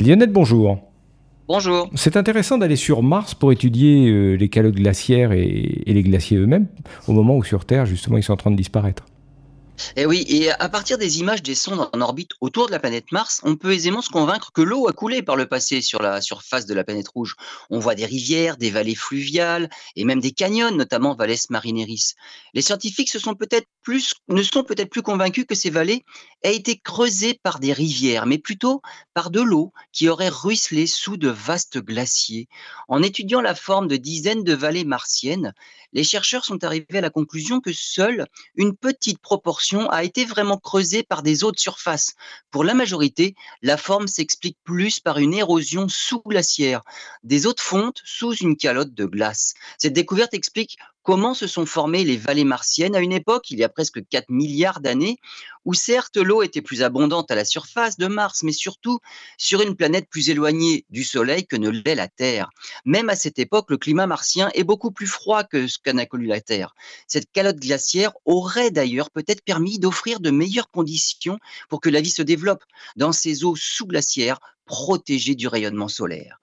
Lionel, bonjour. Bonjour. C'est intéressant d'aller sur Mars pour étudier euh, les calottes glaciaires et les glaciers eux-mêmes, au moment où sur Terre, justement, ils sont en train de disparaître. Et eh oui, et à partir des images des sondes en orbite autour de la planète Mars, on peut aisément se convaincre que l'eau a coulé par le passé sur la surface de la planète rouge. On voit des rivières, des vallées fluviales et même des canyons, notamment Valles Marineris. Les scientifiques ne sont peut-être plus convaincus que ces vallées aient été creusées par des rivières, mais plutôt par de l'eau qui aurait ruisselé sous de vastes glaciers. En étudiant la forme de dizaines de vallées martiennes, les chercheurs sont arrivés à la conclusion que seule une petite proportion a été vraiment creusée par des eaux de surface. Pour la majorité, la forme s'explique plus par une érosion sous-glaciaire, des eaux de fonte sous une calotte de glace. Cette découverte explique comment se sont formées les vallées martiennes à une époque, il y a presque 4 milliards d'années, où certes l'eau était plus abondante à la surface de Mars, mais surtout sur une planète plus éloignée du Soleil que ne l'est la Terre. Même à cette époque, le climat martien est beaucoup plus froid que ce qu'en a connu la Terre. Cette calotte glaciaire aurait d'ailleurs peut-être permis d'offrir de meilleures conditions pour que la vie se développe dans ces eaux sous-glaciaires protégées du rayonnement solaire.